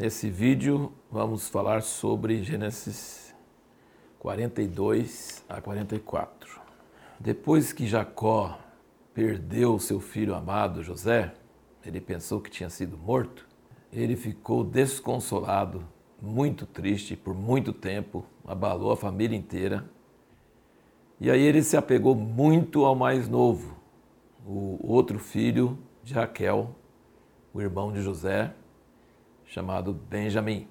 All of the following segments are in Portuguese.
Nesse vídeo vamos falar sobre Gênesis 42 a 44. Depois que Jacó perdeu seu filho amado José, ele pensou que tinha sido morto, ele ficou desconsolado, muito triste por muito tempo, abalou a família inteira. E aí ele se apegou muito ao mais novo, o outro filho de Raquel, o irmão de José, chamado Benjamim.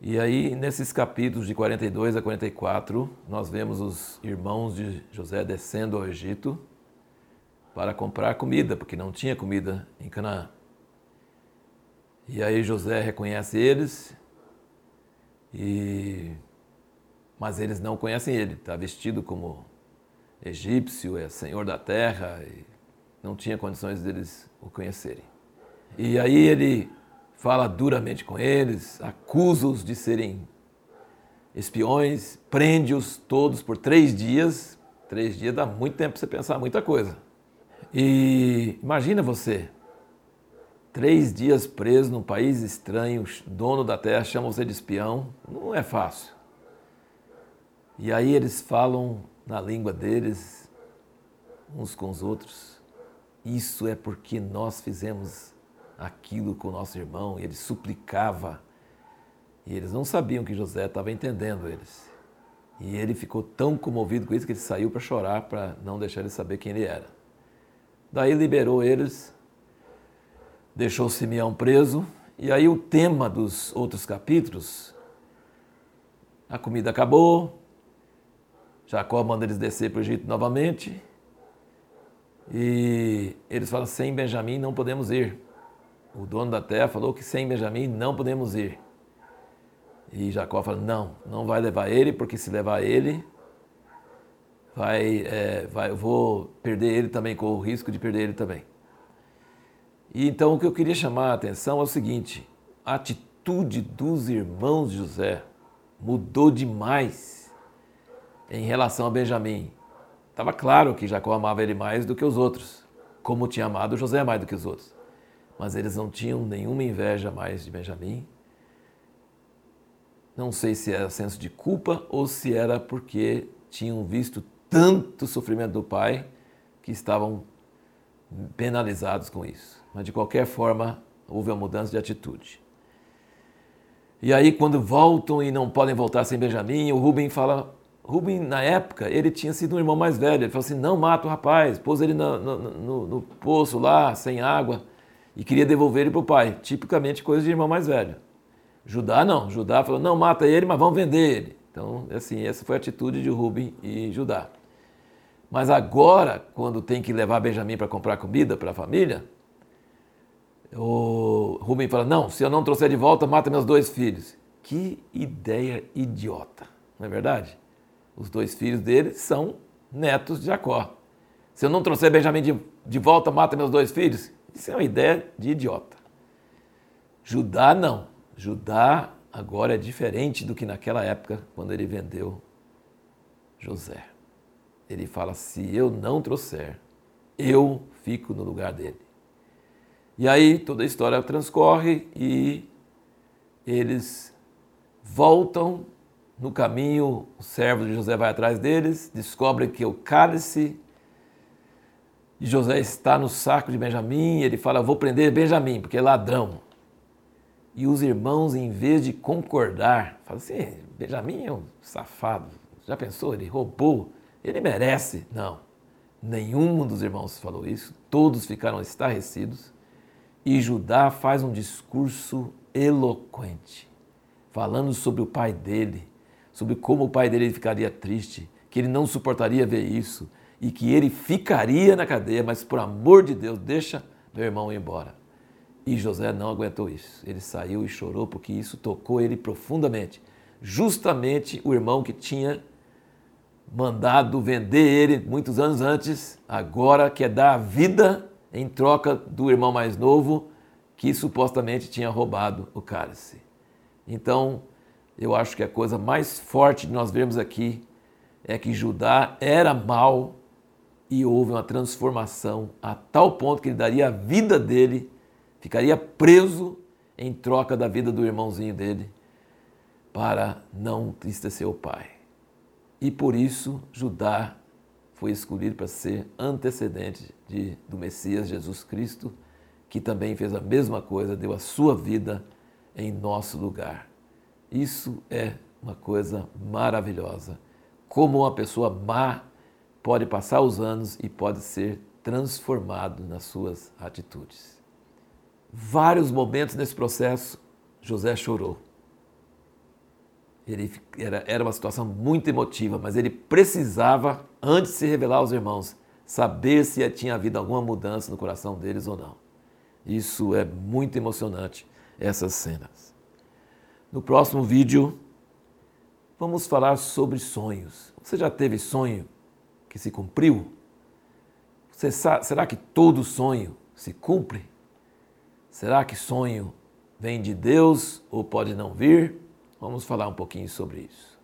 E aí, nesses capítulos de 42 a 44, nós vemos os irmãos de José descendo ao Egito para comprar comida, porque não tinha comida em Canaã. E aí José reconhece eles, e... mas eles não conhecem ele, está vestido como egípcio, é senhor da terra, e não tinha condições deles o conhecerem. E aí ele fala duramente com eles, acusa-os de serem espiões, prende-os todos por três dias. Três dias dá muito tempo para você pensar muita coisa. E imagina você, três dias preso num país estranho, dono da terra chama você de espião, não é fácil. E aí eles falam na língua deles, uns com os outros. Isso é porque nós fizemos aquilo com o nosso irmão, e ele suplicava. E eles não sabiam que José estava entendendo eles. E ele ficou tão comovido com isso que ele saiu para chorar, para não deixar eles saber quem ele era. Daí liberou eles, deixou Simeão preso, e aí o tema dos outros capítulos, a comida acabou, Jacó manda eles descer para o Egito novamente, e eles falam: sem Benjamim não podemos ir. O dono da terra falou que sem Benjamim não podemos ir. E Jacó fala: não, não vai levar ele, porque se levar ele, vai, é, vai, eu vou perder ele também, com o risco de perder ele também. E então o que eu queria chamar a atenção é o seguinte: a atitude dos irmãos de José mudou demais em relação a Benjamim. Estava claro que Jacó amava ele mais do que os outros, como tinha amado José mais do que os outros mas eles não tinham nenhuma inveja mais de Benjamim. Não sei se era senso de culpa ou se era porque tinham visto tanto sofrimento do pai que estavam penalizados com isso. Mas de qualquer forma, houve uma mudança de atitude. E aí, quando voltam e não podem voltar sem Benjamim, o Rubem fala. Rubem, na época, ele tinha sido um irmão mais velho. Ele falou assim: não mata o rapaz, pôs ele no, no, no, no poço lá, sem água e queria devolver ele para o pai. Tipicamente coisa de irmão mais velho. Judá não. Judá falou: não, mata ele, mas vamos vender ele. Então, assim, essa foi a atitude de Rubem e Judá. Mas agora, quando tem que levar Benjamim para comprar comida para a família, o Rubem fala: não, se eu não trouxer de volta, mata meus dois filhos. Que ideia idiota, não é verdade? Os dois filhos dele são netos de Jacó. Se eu não trouxer Benjamim de, de volta, mata meus dois filhos. Isso é uma ideia de idiota. Judá não. Judá agora é diferente do que naquela época, quando ele vendeu José. Ele fala: se eu não trouxer, eu fico no lugar dele. E aí toda a história transcorre e eles voltam no caminho, o servo de José vai atrás deles, descobre que o cálice e José está no saco de Benjamim, ele fala: Vou prender Benjamim, porque é ladrão. E os irmãos, em vez de concordar, falam assim: Benjamim é um safado. Já pensou? Ele roubou, ele merece. Não. Nenhum dos irmãos falou isso, todos ficaram estarrecidos. E Judá faz um discurso eloquente, falando sobre o pai dele, sobre como o pai dele ficaria triste, que ele não suportaria ver isso, e que ele ficaria na cadeia, mas por amor de Deus, deixa meu irmão ir embora. E José não aguentou isso. Ele saiu e chorou porque isso tocou ele profundamente. Justamente o irmão que tinha mandado vender ele muitos anos antes, agora quer dar a vida em troca do irmão mais novo que supostamente tinha roubado o cálice. Então, eu acho que a coisa mais forte de nós vermos aqui é que Judá era mal e houve uma transformação a tal ponto que ele daria a vida dele, ficaria preso em troca da vida do irmãozinho dele, para não entristecer o pai. E por isso Judá foi escolhido para ser antecedente de, do Messias Jesus Cristo, que também fez a mesma coisa, deu a sua vida em nosso lugar. Isso é uma coisa maravilhosa. Como uma pessoa má pode passar os anos e pode ser transformado nas suas atitudes. Vários momentos nesse processo, José chorou. Ele, era, era uma situação muito emotiva, mas ele precisava, antes de se revelar aos irmãos, saber se tinha havido alguma mudança no coração deles ou não. Isso é muito emocionante, essas cenas. No próximo vídeo, vamos falar sobre sonhos. Você já teve sonho que se cumpriu? Você sabe, será que todo sonho se cumpre? Será que sonho vem de Deus ou pode não vir? Vamos falar um pouquinho sobre isso.